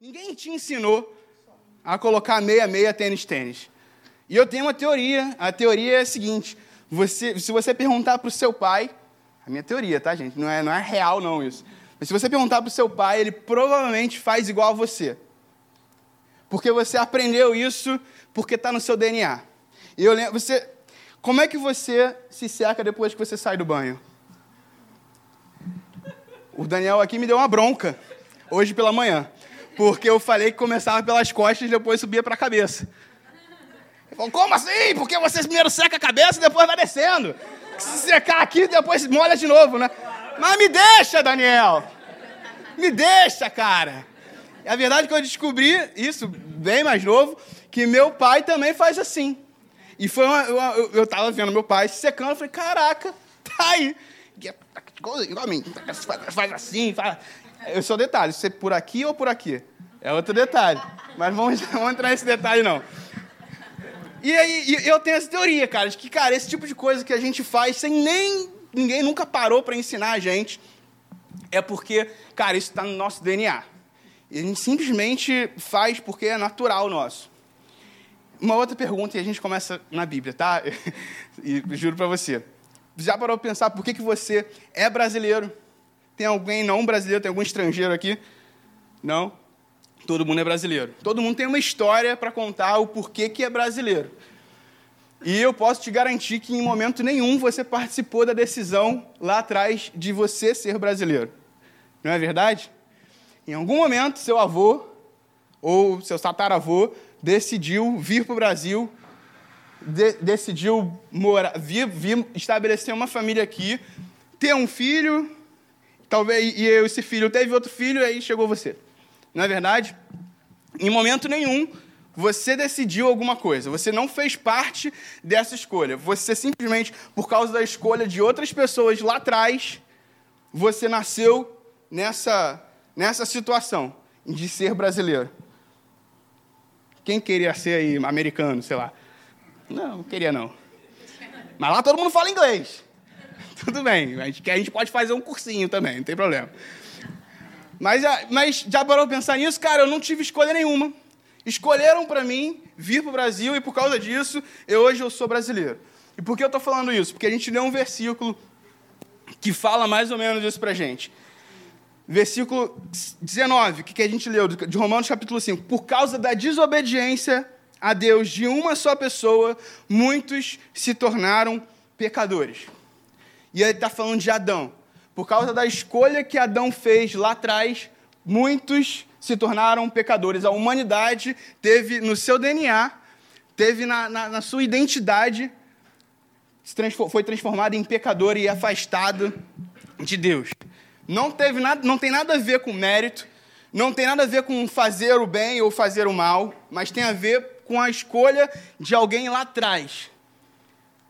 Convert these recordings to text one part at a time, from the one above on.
Ninguém te ensinou a colocar meia-meia tênis-tênis. E eu tenho uma teoria. A teoria é a seguinte: você, se você perguntar para o seu pai, a minha teoria, tá, gente? Não é, não é real, não, isso. Mas se você perguntar para o seu pai, ele provavelmente faz igual a você. Porque você aprendeu isso porque está no seu DNA. E eu lembro, você, como é que você se seca depois que você sai do banho? O Daniel aqui me deu uma bronca hoje pela manhã, porque eu falei que começava pelas costas e depois subia para a cabeça. Ele falou, como assim? Porque você primeiro seca a cabeça e depois vai descendo. Se secar aqui, depois molha de novo, né? Mas me deixa, Daniel! Me deixa, cara! A verdade é que eu descobri isso bem mais novo, que meu pai também faz assim. E foi uma, eu, eu tava vendo meu pai se secando, eu falei, caraca, tá aí. Igual a mim, faz assim, faz... Eu sou detalhe, é por aqui ou por aqui. É outro detalhe. Mas vamos, vamos entrar nesse detalhe, não. E aí, eu tenho essa teoria, cara, de que, cara, esse tipo de coisa que a gente faz sem nem. Ninguém nunca parou para ensinar a gente, é porque, cara, isso está no nosso DNA. E a gente simplesmente faz porque é natural nosso. Uma outra pergunta e a gente começa na Bíblia, tá? e juro para você. Já parou para pensar por que, que você é brasileiro? Tem alguém não brasileiro? Tem algum estrangeiro aqui? Não? Todo mundo é brasileiro. Todo mundo tem uma história para contar o porquê que é brasileiro. E eu posso te garantir que em momento nenhum você participou da decisão lá atrás de você ser brasileiro. Não é verdade? Em algum momento, seu avô ou seu tataravô decidiu vir para o Brasil, de, decidiu morar, vir, vir estabelecer uma família aqui, ter um filho, talvez e esse filho teve outro filho e aí chegou você. Não é verdade? Em momento nenhum você decidiu alguma coisa. Você não fez parte dessa escolha. Você simplesmente, por causa da escolha de outras pessoas lá atrás, você nasceu nessa, nessa situação de ser brasileiro. Quem queria ser aí americano, sei lá? Não, não queria não. Mas lá todo mundo fala inglês. Tudo bem, a gente, a gente pode fazer um cursinho também, não tem problema. Mas, mas já parou para pensar nisso? Cara, eu não tive escolha nenhuma. Escolheram para mim vir para o Brasil e por causa disso, eu, hoje eu sou brasileiro. E por que eu estou falando isso? Porque a gente leu um versículo que fala mais ou menos isso para a gente. Versículo 19, que a gente leu, de Romanos capítulo 5. Por causa da desobediência a Deus de uma só pessoa, muitos se tornaram pecadores. E ele está falando de Adão. Por causa da escolha que Adão fez lá atrás, muitos se tornaram pecadores. A humanidade teve no seu DNA, teve na, na, na sua identidade, foi transformada em pecador e afastado de Deus. Não, teve nada, não tem nada a ver com mérito, não tem nada a ver com fazer o bem ou fazer o mal, mas tem a ver com a escolha de alguém lá atrás.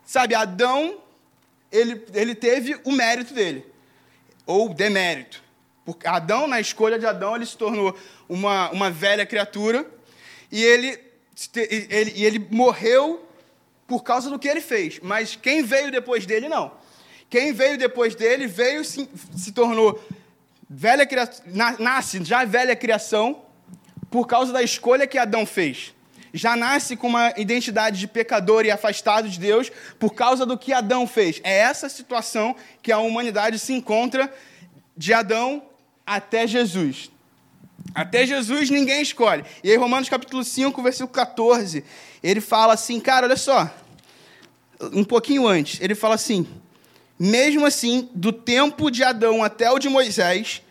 Sabe, Adão, ele, ele teve o mérito dele ou demérito. Porque Adão, na escolha de Adão, ele se tornou uma, uma velha criatura e ele, ele, ele morreu por causa do que ele fez. Mas quem veio depois dele, não. Quem veio depois dele, veio se, se tornou velha nasce já velha criação por causa da escolha que Adão fez. Já nasce com uma identidade de pecador e afastado de Deus por causa do que Adão fez. É essa situação que a humanidade se encontra de Adão até Jesus. Até Jesus ninguém escolhe. E aí, Romanos capítulo 5, versículo 14, ele fala assim, cara, olha só, um pouquinho antes, ele fala assim: mesmo assim, do tempo de Adão até o de Moisés,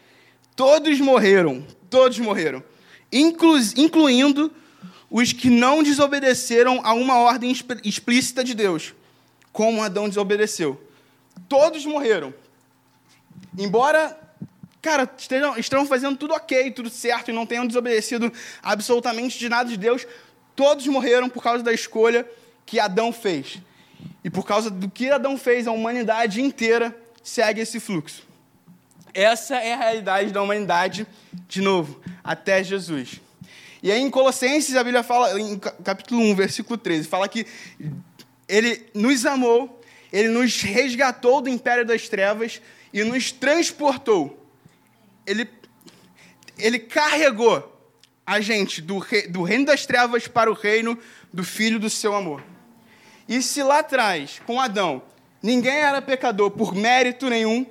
todos morreram, todos morreram, inclu incluindo os que não desobedeceram a uma ordem explícita de Deus, como Adão desobedeceu. Todos morreram. Embora, cara, estejam, fazendo tudo ok, tudo certo, e não tenham desobedecido absolutamente de nada de Deus, todos morreram por causa da escolha que Adão fez. E por causa do que Adão fez, a humanidade inteira segue esse fluxo. Essa é a realidade da humanidade, de novo, até Jesus. E aí em Colossenses, a Bíblia fala, em capítulo 1, versículo 13, fala que ele nos amou, ele nos resgatou do império das trevas e nos transportou. Ele, ele carregou a gente do, rei, do reino das trevas para o reino do Filho do seu amor. E se lá atrás, com Adão, ninguém era pecador por mérito nenhum,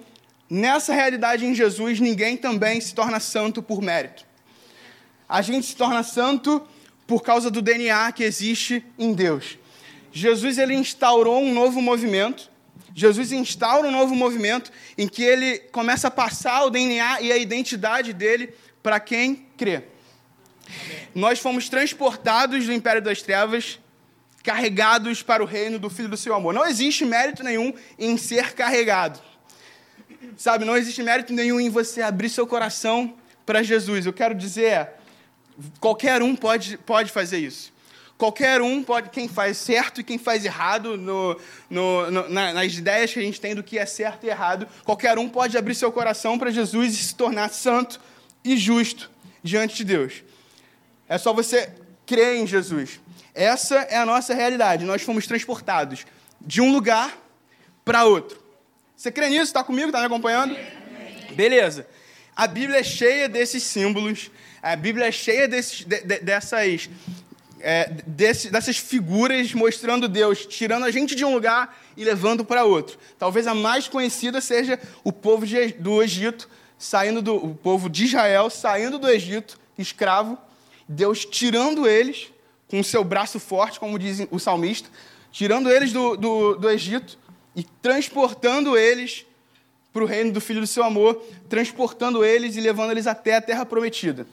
nessa realidade em Jesus, ninguém também se torna santo por mérito. A gente se torna santo por causa do DNA que existe em Deus. Jesus ele instaurou um novo movimento. Jesus instaura um novo movimento em que ele começa a passar o DNA e a identidade dele para quem crê. Amém. Nós fomos transportados do império das trevas, carregados para o reino do Filho do seu amor. Não existe mérito nenhum em ser carregado. Sabe, não existe mérito nenhum em você abrir seu coração para Jesus. Eu quero dizer, qualquer um pode, pode fazer isso. Qualquer um pode, quem faz certo e quem faz errado, no, no, no, nas ideias que a gente tem do que é certo e errado, qualquer um pode abrir seu coração para Jesus e se tornar santo e justo diante de Deus. É só você crer em Jesus. Essa é a nossa realidade. Nós fomos transportados de um lugar para outro. Você crê nisso? Está comigo? Está me acompanhando? Beleza. A Bíblia é cheia desses símbolos, a Bíblia é cheia desses, de, de, dessas, é, desse, dessas figuras mostrando Deus, tirando a gente de um lugar e levando para outro. Talvez a mais conhecida seja o povo de, do Egito, saindo do o povo de Israel, saindo do Egito, escravo, Deus tirando eles com o seu braço forte, como diz o salmista, tirando eles do, do, do Egito e transportando eles para o reino do Filho do seu amor, transportando eles e levando eles até a terra prometida.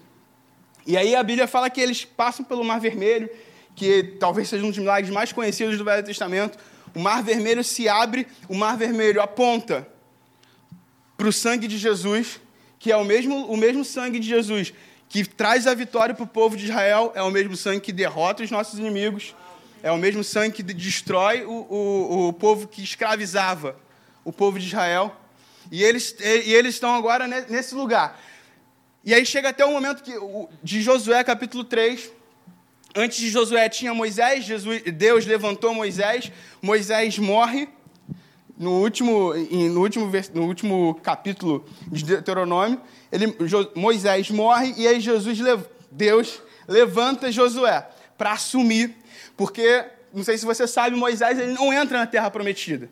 E aí a Bíblia fala que eles passam pelo Mar Vermelho, que talvez seja um dos milagres mais conhecidos do Velho Testamento. O Mar Vermelho se abre, o Mar Vermelho aponta para o sangue de Jesus, que é o mesmo, o mesmo sangue de Jesus que traz a vitória para o povo de Israel, é o mesmo sangue que derrota os nossos inimigos, é o mesmo sangue que destrói o, o, o povo que escravizava o povo de Israel. E eles, e eles estão agora nesse lugar. E aí chega até o momento que, de Josué, capítulo 3. Antes de Josué tinha Moisés, Jesus, Deus levantou Moisés, Moisés morre. No último, no, último, no último capítulo de Deuteronômio, ele, Moisés morre e aí Jesus, Deus levanta Josué para assumir, porque, não sei se você sabe, Moisés ele não entra na terra prometida.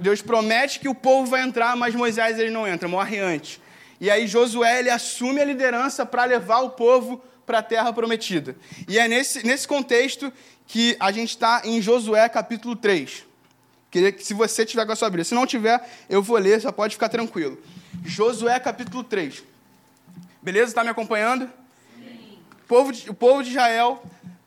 Deus promete que o povo vai entrar, mas Moisés ele não entra, morre antes. E aí Josué ele assume a liderança para levar o povo para a terra prometida. E é nesse, nesse contexto que a gente está em Josué capítulo 3. Queria que, se você tiver com a sua Bíblia, se não tiver, eu vou ler, só pode ficar tranquilo. Josué capítulo 3. Beleza? Está me acompanhando? Sim. O povo, de, o povo de Israel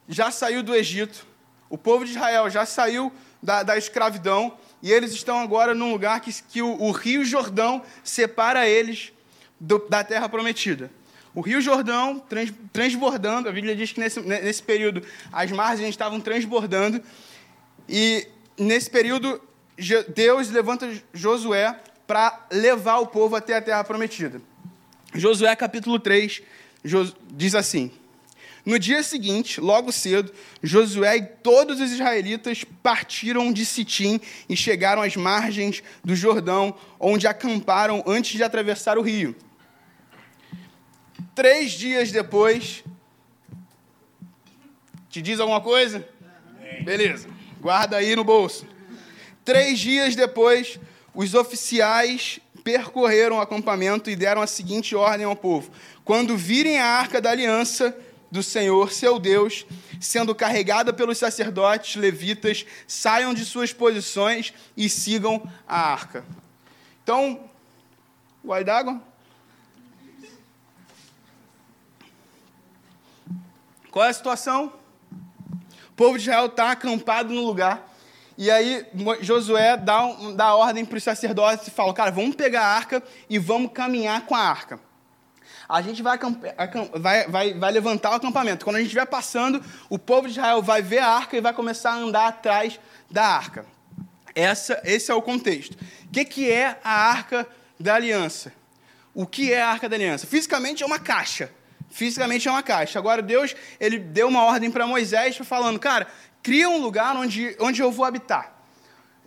já saiu do Egito. O povo de Israel já saiu da, da escravidão. E eles estão agora num lugar que, que o, o rio Jordão separa eles do, da terra prometida. O Rio Jordão trans, transbordando, a Bíblia diz que nesse, nesse período as margens estavam transbordando, e nesse período Deus levanta Josué para levar o povo até a terra prometida. Josué capítulo 3 diz assim: No dia seguinte, logo cedo, Josué e todos os israelitas partiram de Sitim e chegaram às margens do Jordão, onde acamparam antes de atravessar o rio. Três dias depois. Te diz alguma coisa? Beleza, guarda aí no bolso. Três dias depois, os oficiais percorreram o acampamento e deram a seguinte ordem ao povo: Quando virem a arca da aliança do Senhor, seu Deus, sendo carregada pelos sacerdotes levitas, saiam de suas posições e sigam a arca. Então, gole d'água? Qual é a situação? O povo de Israel está acampado no lugar. E aí Josué dá, um, dá ordem para os sacerdotes e fala, cara, vamos pegar a arca e vamos caminhar com a arca. A gente vai, vai, vai, vai levantar o acampamento. Quando a gente estiver passando, o povo de Israel vai ver a arca e vai começar a andar atrás da arca. Essa, esse é o contexto. O que, que é a arca da aliança? O que é a arca da aliança? Fisicamente é uma caixa fisicamente é uma caixa. Agora, Deus ele deu uma ordem para Moisés, falando, cara, cria um lugar onde, onde eu vou habitar.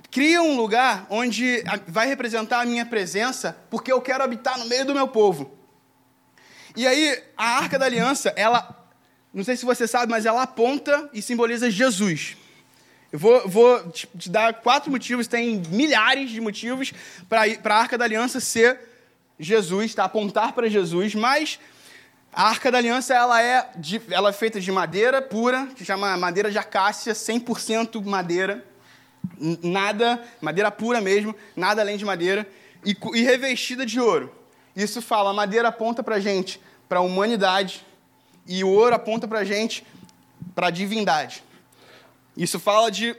Cria um lugar onde vai representar a minha presença, porque eu quero habitar no meio do meu povo. E aí, a Arca da Aliança, ela, não sei se você sabe, mas ela aponta e simboliza Jesus. Eu vou, vou te, dar quatro motivos, tem milhares de motivos para a Arca da Aliança ser Jesus, tá? apontar para Jesus, mas a Arca da Aliança ela é, de, ela é feita de madeira pura, que chama madeira de acácia, 100% madeira, nada, madeira pura mesmo, nada além de madeira, e, e revestida de ouro. Isso fala, a madeira aponta para a gente, para a humanidade, e o ouro aponta para a gente, para a divindade. Isso fala de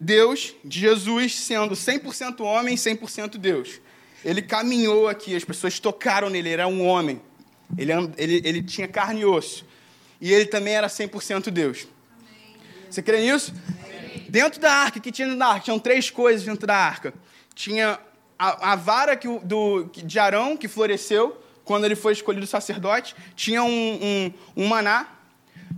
Deus, de Jesus sendo 100% homem, 100% Deus. Ele caminhou aqui, as pessoas tocaram nele, ele era um homem. Ele, ele, ele tinha carne e osso. E ele também era 100% Deus. Amém. Você crê nisso? Amém. Dentro da arca, que tinha dentro da arca? Tinham três coisas dentro da arca. Tinha a, a vara que, do, de Arão, que floresceu quando ele foi escolhido sacerdote. Tinha um, um, um maná,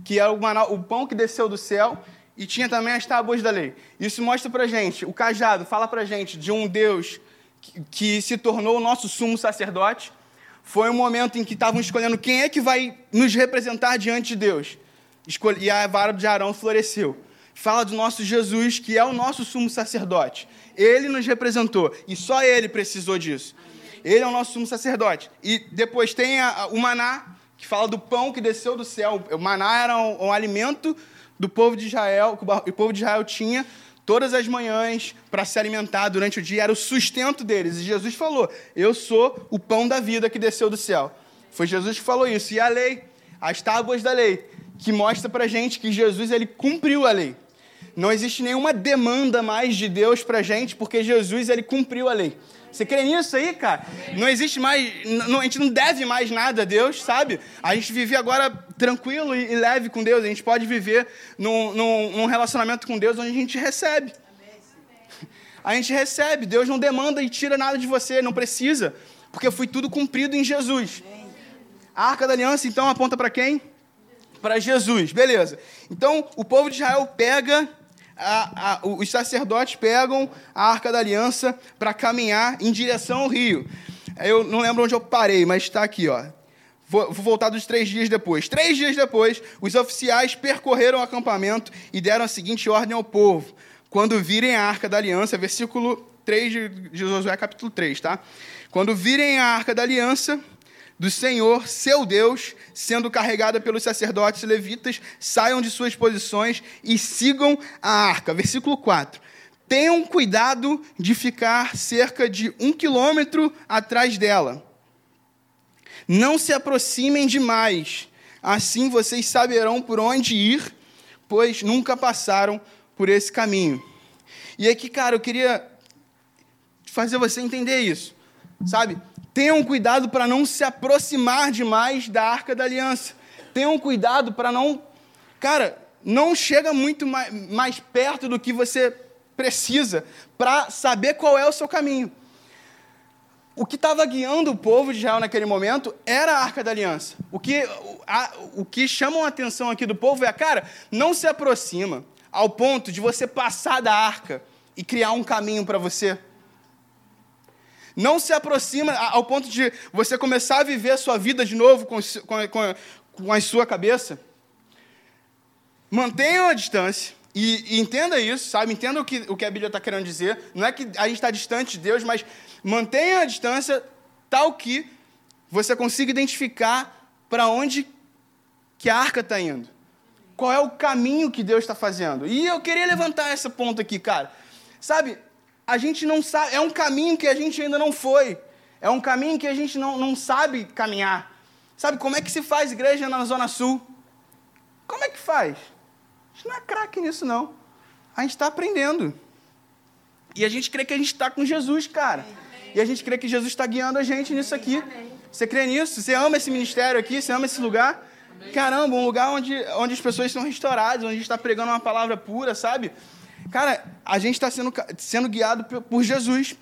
que era o, maná, o pão que desceu do céu. E tinha também as tábuas da lei. Isso mostra pra gente, o cajado fala pra gente de um Deus que, que se tornou o nosso sumo sacerdote foi um momento em que estavam escolhendo quem é que vai nos representar diante de Deus. E a vara de Arão floresceu. Fala do nosso Jesus, que é o nosso sumo sacerdote. Ele nos representou e só ele precisou disso. Ele é o nosso sumo sacerdote. E depois tem a, o maná, que fala do pão que desceu do céu. O maná era um, um alimento do povo de Israel, que o povo de Israel tinha todas as manhãs para se alimentar durante o dia, era o sustento deles. E Jesus falou: Eu sou o pão da vida que desceu do céu. Foi Jesus que falou isso. E a lei, as tábuas da lei, que mostra para gente que Jesus ele cumpriu a lei. Não existe nenhuma demanda mais de Deus para gente, porque Jesus ele cumpriu a lei. Você crê nisso aí, cara? Não existe mais. Não, a gente não deve mais nada a Deus, sabe? A gente vive agora tranquilo e, leve com Deus. A gente pode viver num, num, num, relacionamento com Deus onde a gente recebe. A gente recebe. Deus não demanda e tira nada de você, não precisa. Porque foi tudo cumprido em Jesus. A arca da aliança, então, aponta para quem? Para Jesus, beleza. Então, o povo de Israel pega a, a, os sacerdotes pegam a arca da aliança para caminhar em direção ao rio. Eu não lembro onde eu parei, mas está aqui, ó. Vou, voltar dos três dias depois. Três dias depois, os oficiais percorreram o acampamento e deram a seguinte ordem ao povo. Quando virem a arca da aliança, versículo 3 de Josué, capítulo 3, tá? Quando virem a arca da aliança, do Senhor, seu Deus, sendo carregada pelos sacerdotes levitas, saiam de suas posições e sigam a arca. Versículo 4. Tenham cuidado de ficar cerca de um quilômetro atrás dela. Não se aproximem demais, assim vocês saberão por onde ir, pois nunca passaram por esse caminho. E aqui, cara, eu queria fazer você entender isso, sabe? Tenham cuidado para não se aproximar demais da arca da aliança. Tenham cuidado para não. Cara, não chega muito mais, mais perto do que você precisa para saber qual é o seu caminho. O que estava guiando o povo de Israel naquele momento era a arca da aliança. O que, a, o que chama a atenção aqui do povo é, cara, não se aproxima ao ponto de você passar da arca e criar um caminho para você. Não se aproxima ao ponto de você começar a viver a sua vida de novo com, com, com, a sua cabeça. Mantenha a distância. E, e, entenda isso, sabe? Entenda o que, o que a Bíblia está querendo dizer. Não é que a gente está distante de Deus, mas mantenha a distância tal que você consiga identificar para onde que a arca está indo. Qual é o caminho que Deus está fazendo. E eu queria levantar essa ponta aqui, cara. Sabe, a gente não sabe, é um caminho que a gente ainda não foi. É um caminho que a gente não, não sabe caminhar. Sabe como é que se faz igreja na Zona Sul? Como é que faz? A gente não é craque nisso, não. A gente está aprendendo. E a gente crê que a gente está com Jesus, cara. E a gente crê que Jesus está guiando a gente nisso aqui. Você crê nisso? Você ama esse ministério aqui? Você ama esse lugar? Caramba, um lugar onde, onde as pessoas são restauradas, onde a gente está pregando uma palavra pura, sabe? Cara, a gente está sendo, sendo guiado por Jesus.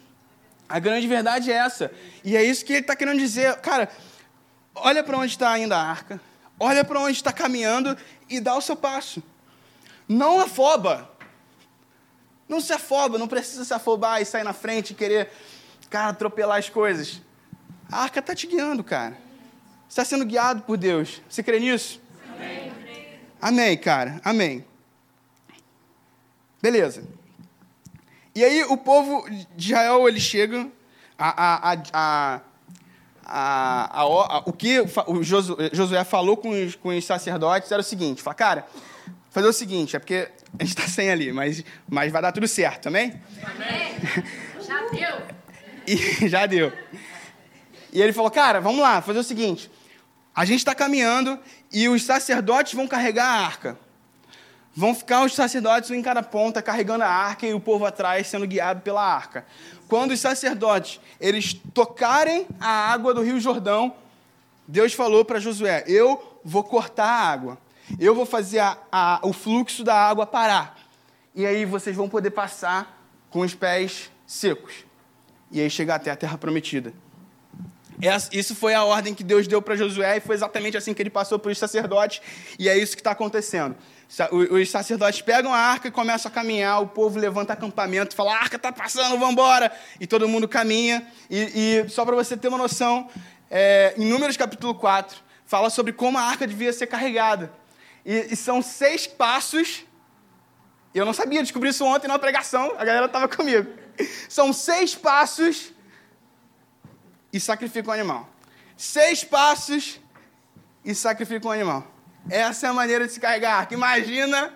A grande verdade é essa. E é isso que ele está querendo dizer. Cara, olha para onde está indo a arca, olha para onde está caminhando e dá o seu passo. Não afoba. Não se afoba, não precisa se afobar e sair na frente e querer, cara, atropelar as coisas. A arca está te guiando, cara. está sendo guiado por Deus. Você crê nisso? Amém. Amém, cara. Amém. Beleza. E aí o povo de Israel, ele chega, a, a, a, a, a, o que o Josué falou com os, com os sacerdotes era o seguinte, fala, cara, fazer o seguinte, é porque a gente está sem ali, mas, mas vai dar tudo certo, amém? Amém. Já deu. E já deu. E ele falou, cara, vamos lá, fazer o seguinte, a gente está caminhando e os sacerdotes vão carregar a arca. Vão ficar os sacerdotes em cada ponta carregando a arca e o povo atrás sendo guiado pela arca. Quando os sacerdotes eles tocarem a água do Rio Jordão, Deus falou para Josué: Eu vou cortar a água. Eu vou fazer a, a, o fluxo da água parar. E aí vocês vão poder passar com os pés secos. E aí chegar até a terra prometida. Isso foi a ordem que Deus deu para Josué e foi exatamente assim que ele passou para os sacerdotes. E é isso que está acontecendo. Os sacerdotes pegam a arca e começam a caminhar, o povo levanta acampamento, fala: a arca está passando, vamos embora! E todo mundo caminha. E, e só para você ter uma noção, é, em Números capítulo 4, fala sobre como a arca devia ser carregada. E, e são seis passos. Eu não sabia, descobri isso ontem na pregação, a galera estava comigo. São seis passos e sacrifica um animal. Seis passos e sacrifica um animal. Essa é a maneira de se carregar. Imagina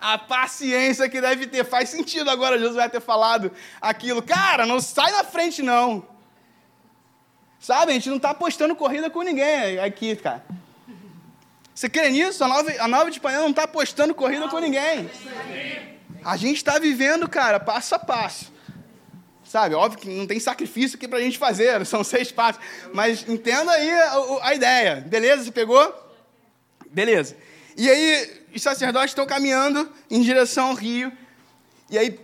a paciência que deve ter. Faz sentido agora Josué ter falado aquilo. Cara, não sai na frente, não. Sabe, a gente não está apostando corrida com ninguém aqui, cara. Você crê nisso? A nova, a nova de Espanha não está apostando corrida com ninguém. A gente está vivendo, cara, passo a passo. Sabe, óbvio que não tem sacrifício aqui para a gente fazer, são seis passos. Mas entenda aí a, a ideia. Beleza? Você pegou? Beleza. E aí, os sacerdotes estão caminhando em direção ao rio. E aí,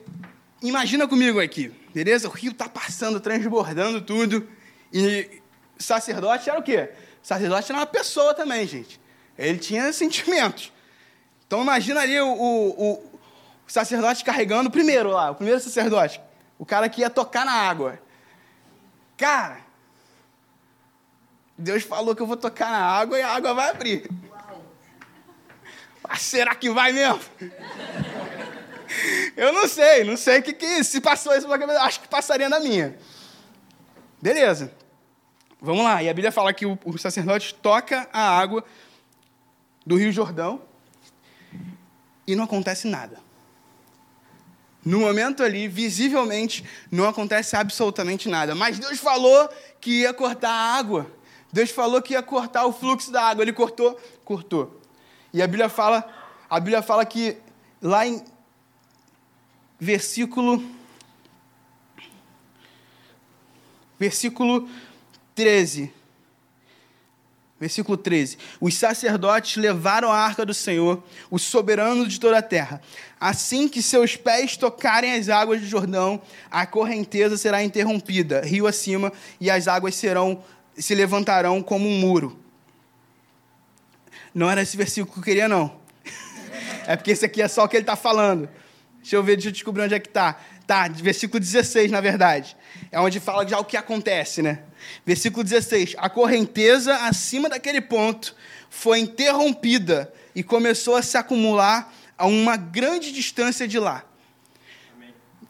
imagina comigo aqui, beleza? O rio está passando, transbordando tudo. E sacerdote era o quê? Sacerdote era uma pessoa também, gente. Ele tinha sentimentos. Então, imagina ali o, o, o sacerdote carregando, primeiro lá, o primeiro sacerdote, o cara que ia tocar na água. Cara, Deus falou que eu vou tocar na água e a água vai abrir. Ah, será que vai mesmo? Eu não sei, não sei o que, que se passou isso. Acho que passaria na minha. Beleza. Vamos lá. E a Bíblia fala que o, o sacerdote toca a água do Rio Jordão e não acontece nada. No momento ali, visivelmente, não acontece absolutamente nada. Mas Deus falou que ia cortar a água. Deus falou que ia cortar o fluxo da água. Ele cortou, cortou. E a Bíblia fala, a Bíblia fala que lá em versículo versículo 13 Versículo 13: Os sacerdotes levaram a arca do Senhor, o soberano de toda a terra. Assim que seus pés tocarem as águas do Jordão, a correnteza será interrompida, rio acima, e as águas serão se levantarão como um muro. Não era esse versículo que eu queria, não. É porque esse aqui é só o que ele está falando. Deixa eu ver, deixa eu descobrir onde é que está. Tá, versículo 16, na verdade. É onde fala já o que acontece, né? Versículo 16. A correnteza acima daquele ponto foi interrompida e começou a se acumular a uma grande distância de lá.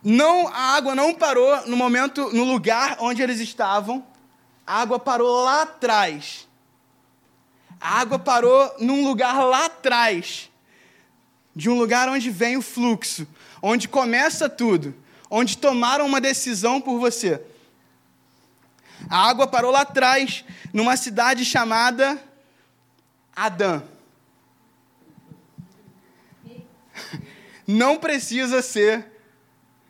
Não, a água não parou no momento, no lugar onde eles estavam. A água parou lá atrás. A água parou num lugar lá atrás, de um lugar onde vem o fluxo, onde começa tudo, onde tomaram uma decisão por você. A água parou lá atrás, numa cidade chamada Adã. Não precisa ser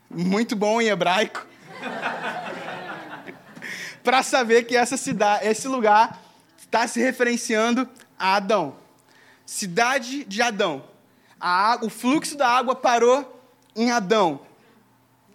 muito bom em hebraico para saber que essa cidade, esse lugar está se referenciando a Adão. Cidade de Adão. Água, o fluxo da água parou em Adão.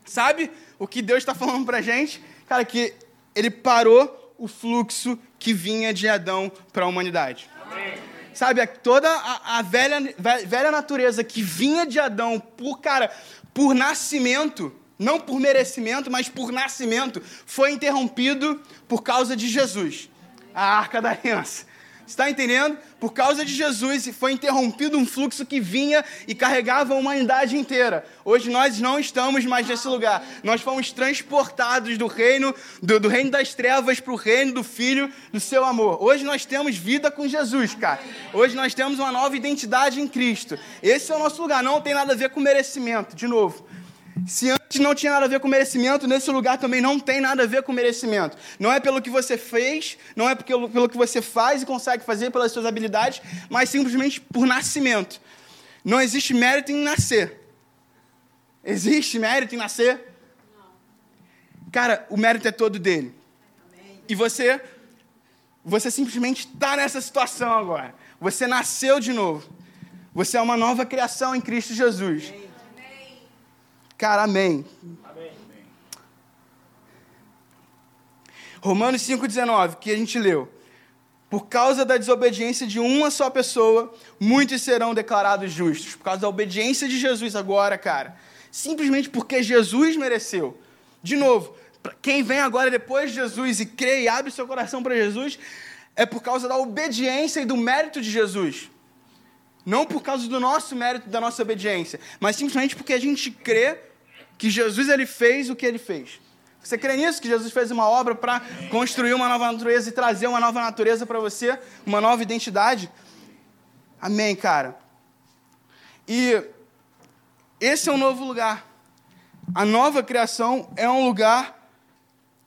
Sabe o que Deus está falando para a gente? Cara, que ele parou o fluxo que vinha de Adão para a humanidade. Amém. Sabe, toda a, a, velha, velha natureza que vinha de Adão por, cara, por nascimento, não por merecimento, mas por nascimento, foi interrompido por causa de Jesus a arca da aliança. Está entendendo? Por causa de Jesus foi interrompido um fluxo que vinha e carregava a humanidade inteira. Hoje nós não estamos mais nesse lugar. Nós fomos transportados do reino do, do reino das trevas para o reino do Filho do seu amor. Hoje nós temos vida com Jesus, cara. Hoje nós temos uma nova identidade em Cristo. Esse é o nosso lugar. Não tem nada a ver com merecimento. De novo, se antes não tinha nada a ver com merecimento, nesse lugar também não tem nada a ver com merecimento. Não é pelo que você fez, não é pelo, pelo que você faz e consegue fazer pelas suas habilidades, mas simplesmente por nascimento. Não existe mérito em nascer. Existe mérito em nascer? Cara, o mérito é todo dele. E você, você simplesmente está nessa situação agora. Você nasceu de novo. Você é uma nova criação em Cristo Jesus. Cara, amém. amém. Romanos 5,19, que a gente leu. Por causa da desobediência de uma só pessoa, muitos serão declarados justos. Por causa da obediência de Jesus agora, cara. Simplesmente porque Jesus mereceu. De novo, quem vem agora depois de Jesus e crê e abre seu coração para Jesus, é por causa da obediência e do mérito de Jesus. Não por causa do nosso mérito, da nossa obediência, mas simplesmente porque a gente crê que Jesus ele fez o que ele fez. Você crê nisso? Que Jesus fez uma obra para construir uma nova natureza e trazer uma nova natureza para você, uma nova identidade? Amém, cara. E esse é um novo lugar. A nova criação é um lugar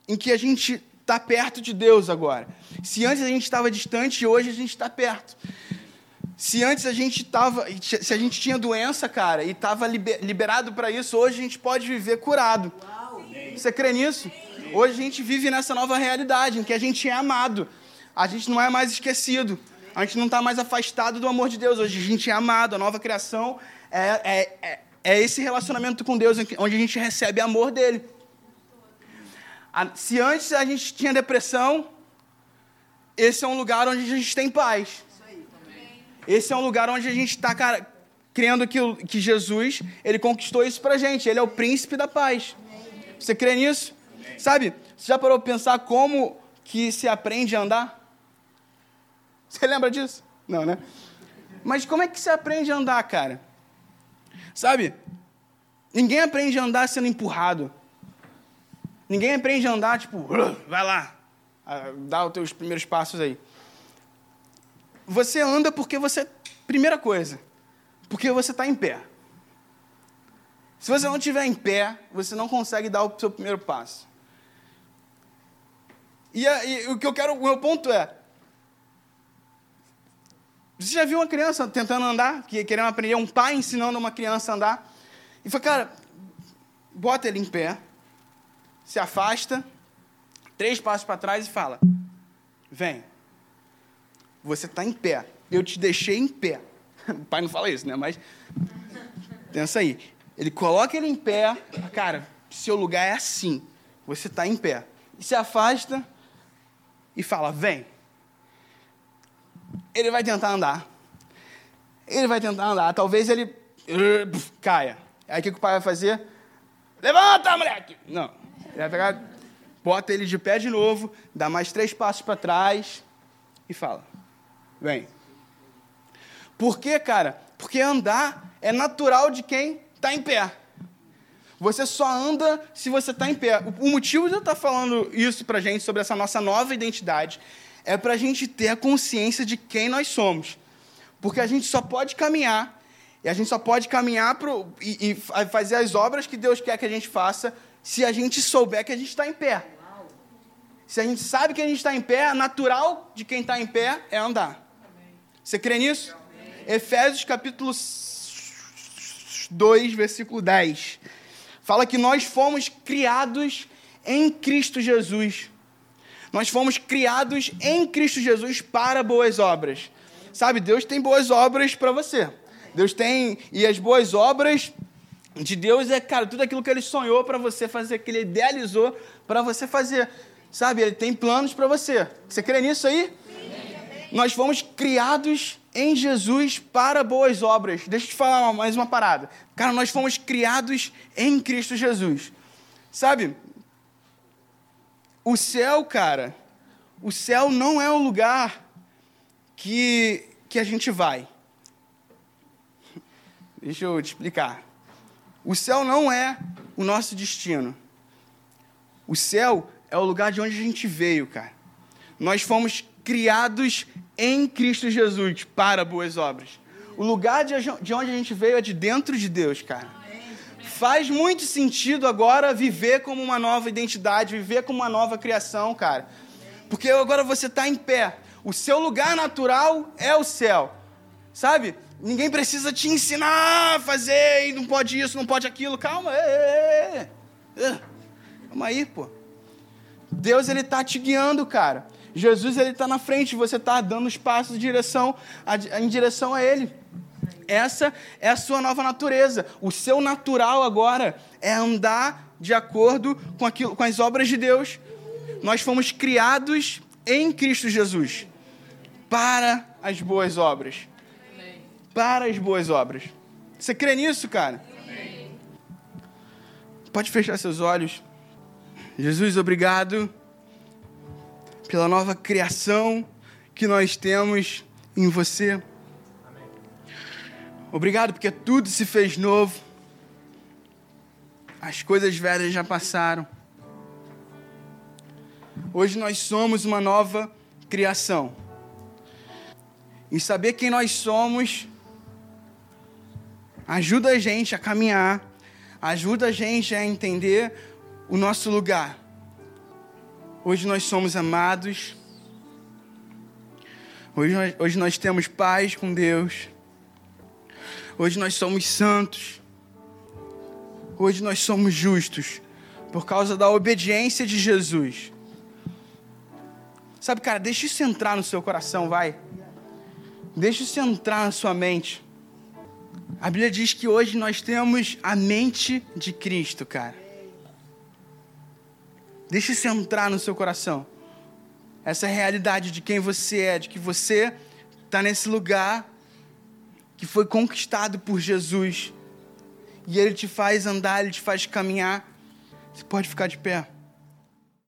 em que a gente está perto de Deus agora. Se antes a gente estava distante, hoje a gente está perto. Se antes a gente tava, se a gente tinha doença, cara, e estava liberado para isso, hoje a gente pode viver curado. Você crê nisso? Hoje a gente vive nessa nova realidade, em que a gente é amado. A gente não é mais esquecido. A gente não está mais afastado do amor de Deus. Hoje a gente é amado. A nova criação é, é, é, é esse relacionamento com Deus, onde a gente recebe amor dele. Se antes a gente tinha depressão, esse é um lugar onde a gente tem paz. Esse é um lugar onde a gente está, cara, crendo que, que Jesus, ele conquistou isso pra gente. Ele é o príncipe da paz. Você crê nisso? Sabe, você já parou para pensar como que se aprende a andar? Você lembra disso? Não, né? Mas como é que se aprende a andar, cara? Sabe, ninguém aprende a andar sendo empurrado. Ninguém aprende a andar, tipo, vai lá, dá os teus primeiros passos aí. Você anda porque você. Primeira coisa, porque você está em pé. Se você não estiver em pé, você não consegue dar o seu primeiro passo. E, e o que eu quero, o meu ponto é. Você já viu uma criança tentando andar, querendo aprender, um pai ensinando uma criança a andar? E foi, cara, bota ele em pé, se afasta, três passos para trás e fala: Vem. Você está em pé. Eu te deixei em pé. O pai não fala isso, né? Mas pensa aí. Ele coloca ele em pé. Cara, seu lugar é assim. Você está em pé. E se afasta e fala: Vem. Ele vai tentar andar. Ele vai tentar andar. Talvez ele caia. Aí o que o pai vai fazer? Levanta, moleque! Não. Ele vai pegar, bota ele de pé de novo, dá mais três passos para trás e fala: Vem. Por quê, cara? Porque andar é natural de quem está em pé. Você só anda se você está em pé. O motivo de eu estar tá falando isso para a gente, sobre essa nossa nova identidade, é para a gente ter a consciência de quem nós somos. Porque a gente só pode caminhar, e a gente só pode caminhar pro, e, e fazer as obras que Deus quer que a gente faça, se a gente souber que a gente está em pé. Se a gente sabe que a gente está em pé, natural de quem está em pé é andar. Você crê nisso? Amém. Efésios capítulo 2, versículo 10. Fala que nós fomos criados em Cristo Jesus. Nós fomos criados em Cristo Jesus para boas obras. Sabe, Deus tem boas obras para você. Deus tem, e as boas obras de Deus é, cara, tudo aquilo que Ele sonhou para você fazer, que Ele idealizou para você fazer. Sabe, Ele tem planos para você. Você crê nisso aí? Nós fomos criados em Jesus para boas obras. Deixa eu te falar mais uma parada. Cara, nós fomos criados em Cristo Jesus. Sabe? O céu, cara, o céu não é um lugar que, que a gente vai. Deixa eu te explicar. O céu não é o nosso destino. O céu é o lugar de onde a gente veio, cara. Nós fomos criados em Cristo Jesus para boas obras. O lugar de onde a gente veio é de dentro de Deus, cara. Faz muito sentido agora viver como uma nova identidade, viver como uma nova criação, cara. Porque agora você está em pé. O seu lugar natural é o céu. Sabe? Ninguém precisa te ensinar a fazer, não pode isso, não pode aquilo. Calma, é, é, calma aí, pô. Deus ele tá te guiando, cara. Jesus ele tá na frente, você está dando os passos em direção a, em direção a Ele. Essa é a sua nova natureza. O seu natural agora é andar de acordo com, aquilo, com as obras de Deus. Nós fomos criados em Cristo Jesus para as boas obras. Para as boas obras. Você crê nisso, cara? Pode fechar seus olhos. Jesus, obrigado pela nova criação que nós temos em você. Obrigado porque tudo se fez novo. As coisas velhas já passaram. Hoje nós somos uma nova criação. E saber quem nós somos ajuda a gente a caminhar, ajuda a gente a entender o nosso lugar. Hoje nós somos amados. Hoje nós, hoje nós temos paz com Deus. Hoje nós somos santos. Hoje nós somos justos por causa da obediência de Jesus. Sabe, cara, deixa isso entrar no seu coração, vai. Deixa isso entrar na sua mente. A Bíblia diz que hoje nós temos a mente de Cristo, cara. Deixa isso entrar no seu coração. Essa realidade de quem você é, de que você está nesse lugar que foi conquistado por Jesus. E ele te faz andar, ele te faz caminhar. Você pode ficar de pé.